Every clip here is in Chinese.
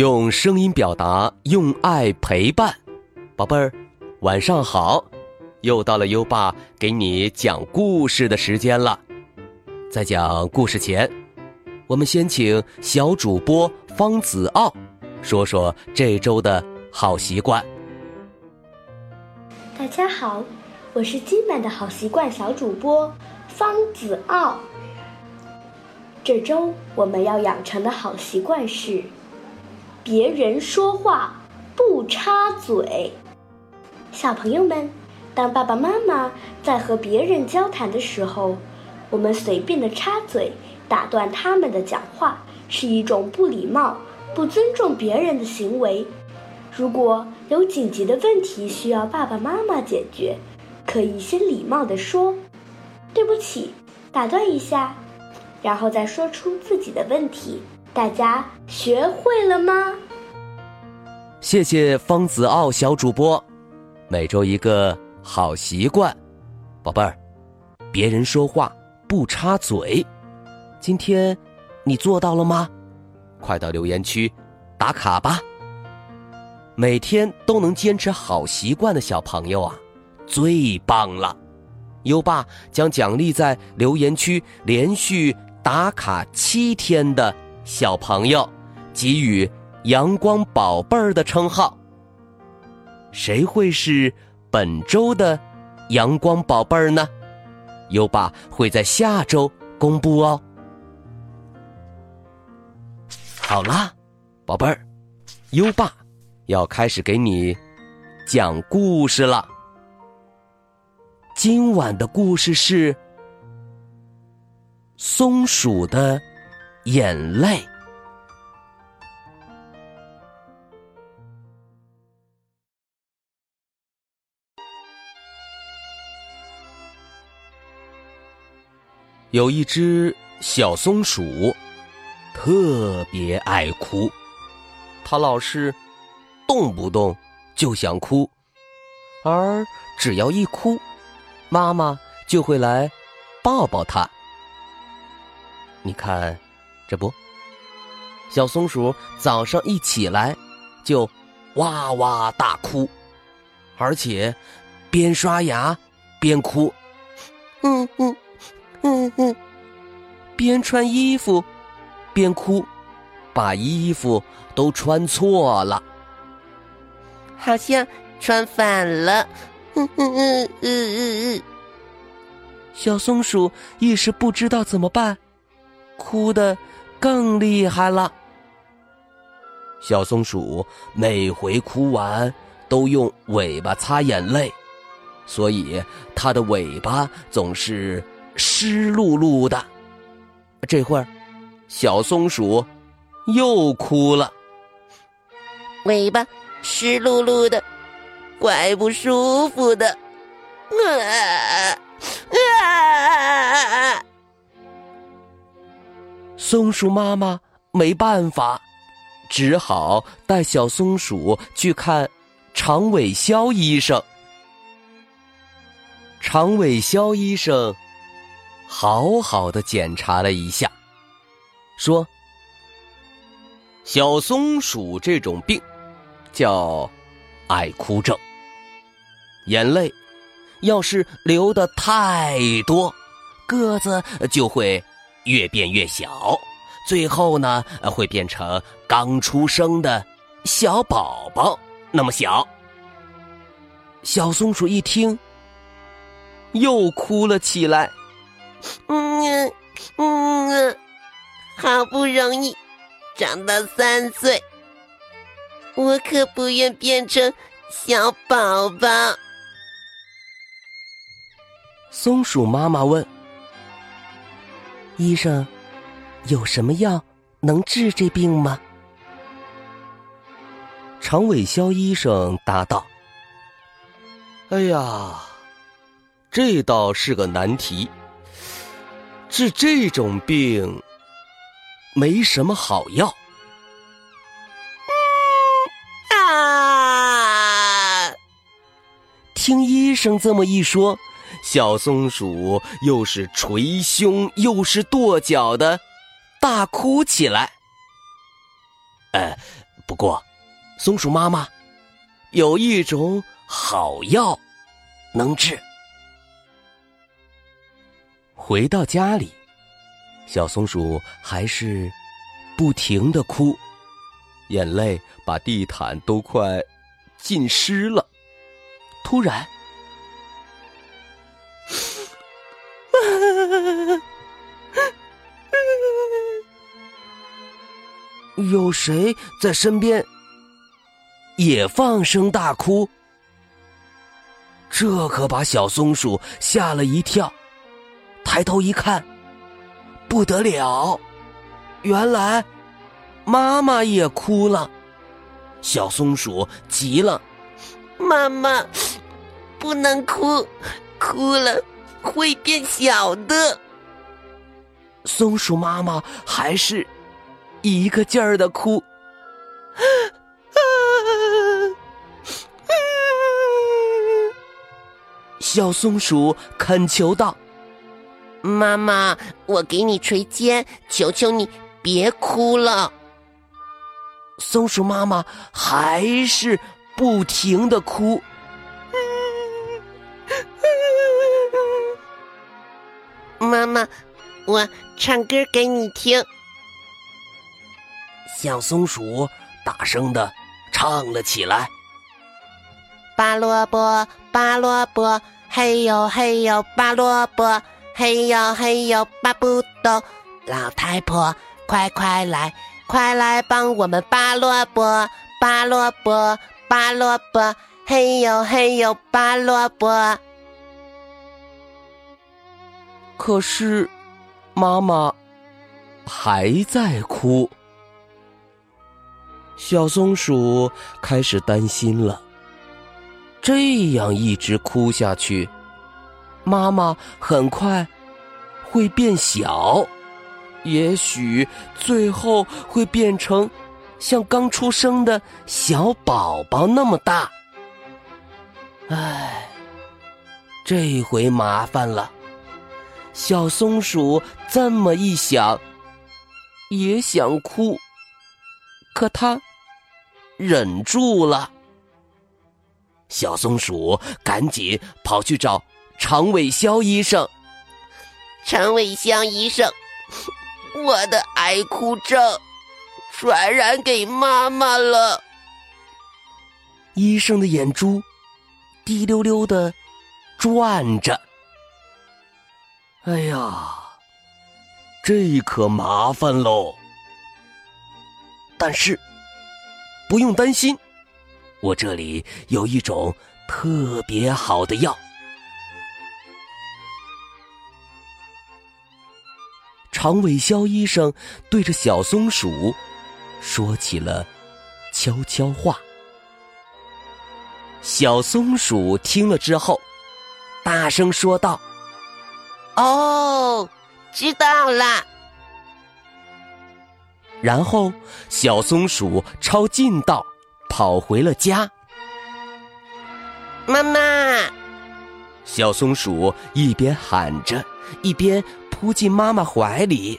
用声音表达，用爱陪伴。宝贝儿，晚上好！又到了优爸给你讲故事的时间了。在讲故事前，我们先请小主播方子傲说说这周的好习惯。大家好，我是今晚的好习惯小主播方子傲。这周我们要养成的好习惯是。别人说话不插嘴。小朋友们，当爸爸妈妈在和别人交谈的时候，我们随便的插嘴打断他们的讲话，是一种不礼貌、不尊重别人的行为。如果有紧急的问题需要爸爸妈妈解决，可以先礼貌的说：“对不起，打断一下”，然后再说出自己的问题。大家学会了吗？谢谢方子傲小主播，每周一个好习惯，宝贝儿，别人说话不插嘴，今天你做到了吗？快到留言区打卡吧！每天都能坚持好习惯的小朋友啊，最棒了！优爸将奖励在留言区连续打卡七天的。小朋友，给予“阳光宝贝儿”的称号。谁会是本周的“阳光宝贝儿”呢？优爸会在下周公布哦。好啦，宝贝儿，优爸要开始给你讲故事了。今晚的故事是松鼠的。眼泪。有一只小松鼠，特别爱哭，它老是动不动就想哭，而只要一哭，妈妈就会来抱抱它。你看。这不，小松鼠早上一起来就哇哇大哭，而且边刷牙边哭，嗯嗯嗯嗯，边穿衣服边哭，把衣服都穿错了，好像穿反了，嗯嗯嗯嗯嗯嗯，小松鼠一时不知道怎么办，哭的。更厉害了！小松鼠每回哭完都用尾巴擦眼泪，所以它的尾巴总是湿漉漉的。这会儿，小松鼠又哭了，尾巴湿漉漉的，怪不舒服的。啊啊！松鼠妈妈没办法，只好带小松鼠去看长尾肖医生。长尾肖医生好好的检查了一下，说：“小松鼠这种病叫爱哭症，眼泪要是流的太多，个子就会。”越变越小，最后呢会变成刚出生的小宝宝那么小。小松鼠一听，又哭了起来。嗯嗯，好不容易长到三岁，我可不愿变成小宝宝。松鼠妈妈问。医生，有什么药能治这病吗？常伟肖医生答道：“哎呀，这倒是个难题。治这种病没什么好药。”啊！听医生这么一说。小松鼠又是捶胸又是跺脚的，大哭起来。呃，不过，松鼠妈妈有一种好药能治。回到家里，小松鼠还是不停的哭，眼泪把地毯都快浸湿了。突然，有谁在身边也放声大哭？这可把小松鼠吓了一跳。抬头一看，不得了，原来妈妈也哭了。小松鼠急了：“妈妈，不能哭，哭了会变小的。”松鼠妈妈还是一个劲儿的哭。小松鼠恳求道。妈妈，我给你捶肩，求求你别哭了。松鼠妈妈还是不停的哭。我唱歌给你听。小松鼠大声的唱了起来：“拔萝卜，拔萝卜，嘿呦嘿呦，拔萝卜。”嘿呦嘿呦，拔不动，老太婆，快快来，快来帮我们拔萝卜，拔萝卜，拔萝卜，嘿呦嘿呦，拔萝卜。可是，妈妈还在哭。小松鼠开始担心了，这样一直哭下去。妈妈很快会变小，也许最后会变成像刚出生的小宝宝那么大。唉，这回麻烦了。小松鼠这么一想，也想哭，可它忍住了。小松鼠赶紧跑去找。长尾肖医生，长尾肖医生，我的爱哭症传染给妈妈了。医生的眼珠滴溜溜的转着。哎呀，这可麻烦喽！但是不用担心，我这里有一种特别好的药。长尾肖医生对着小松鼠说起了悄悄话。小松鼠听了之后，大声说道：“哦，知道了。”然后，小松鼠抄近道跑回了家。妈妈，小松鼠一边喊着，一边。扑进妈妈怀里，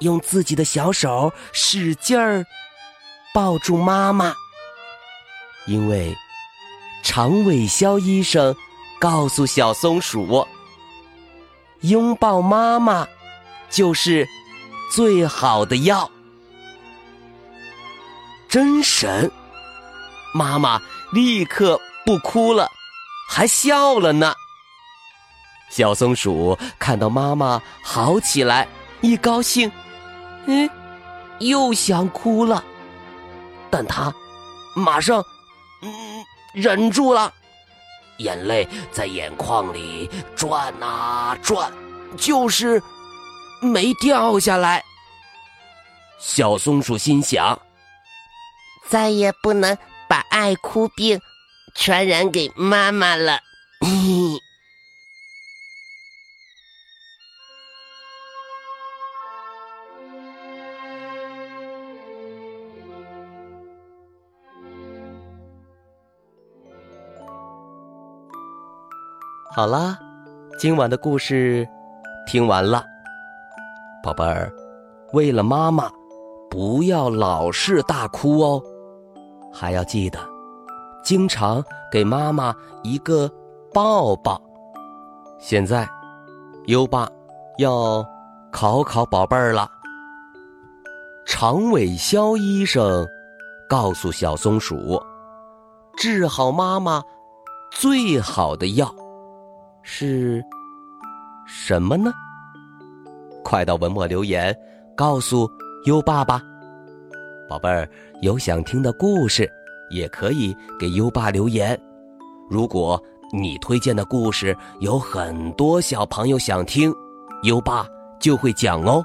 用自己的小手使劲儿抱住妈妈。因为长尾肖医生告诉小松鼠，拥抱妈妈就是最好的药。真神！妈妈立刻不哭了，还笑了呢。小松鼠看到妈妈好起来，一高兴，嗯，又想哭了，但它马上嗯忍住了，眼泪在眼眶里转啊转，就是没掉下来。小松鼠心想：再也不能把爱哭病传染给妈妈了。好啦，今晚的故事听完了，宝贝儿，为了妈妈，不要老是大哭哦。还要记得，经常给妈妈一个抱抱。现在，优爸要考考宝贝儿了。长尾肖医生告诉小松鼠，治好妈妈最好的药是什么呢？快到文末留言告诉优爸吧。宝贝儿，有想听的故事，也可以给优爸留言。如果你推荐的故事有很多小朋友想听，优爸就会讲哦。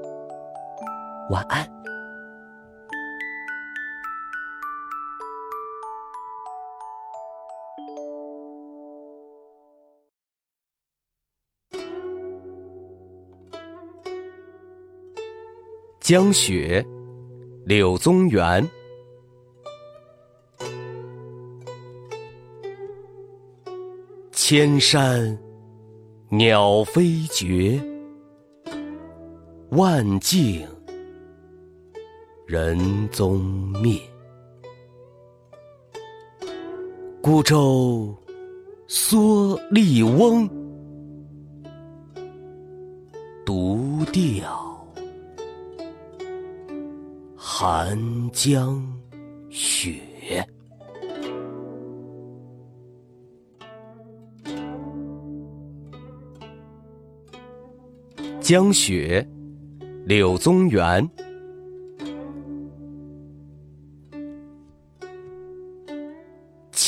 晚安。江雪，柳宗元。千山鸟飞绝，万径人踪灭。孤舟蓑笠翁，独钓。寒江雪，江雪，柳宗元。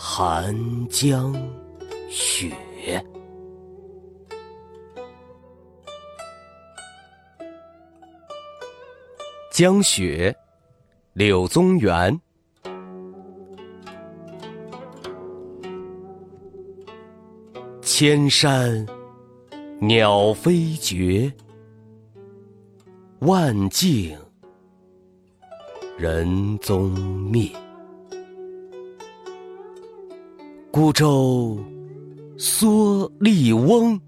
寒江雪。江雪，柳宗元。千山鸟飞绝，万径人踪灭。孤舟蓑笠翁，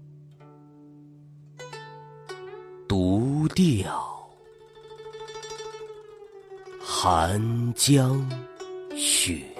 独钓。寒江雪。